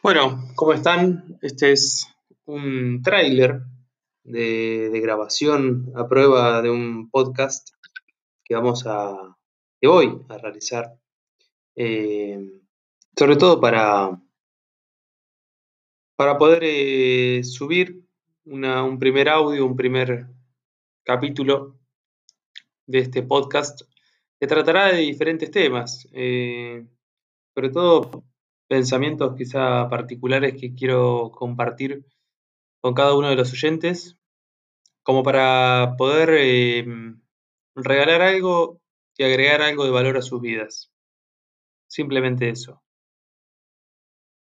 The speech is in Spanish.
Bueno, ¿cómo están? Este es un tráiler de, grabación a prueba de un podcast que vamos a, que voy a realizar, eh, sobre todo para, para poder eh, subir un primer audio, un primer capítulo de este podcast que tratará de diferentes temas, eh, sobre todo pensamientos quizá particulares que quiero compartir con cada uno de los oyentes, como para poder em, regalar algo y agregar algo de valor a sus vidas. Simplemente eso.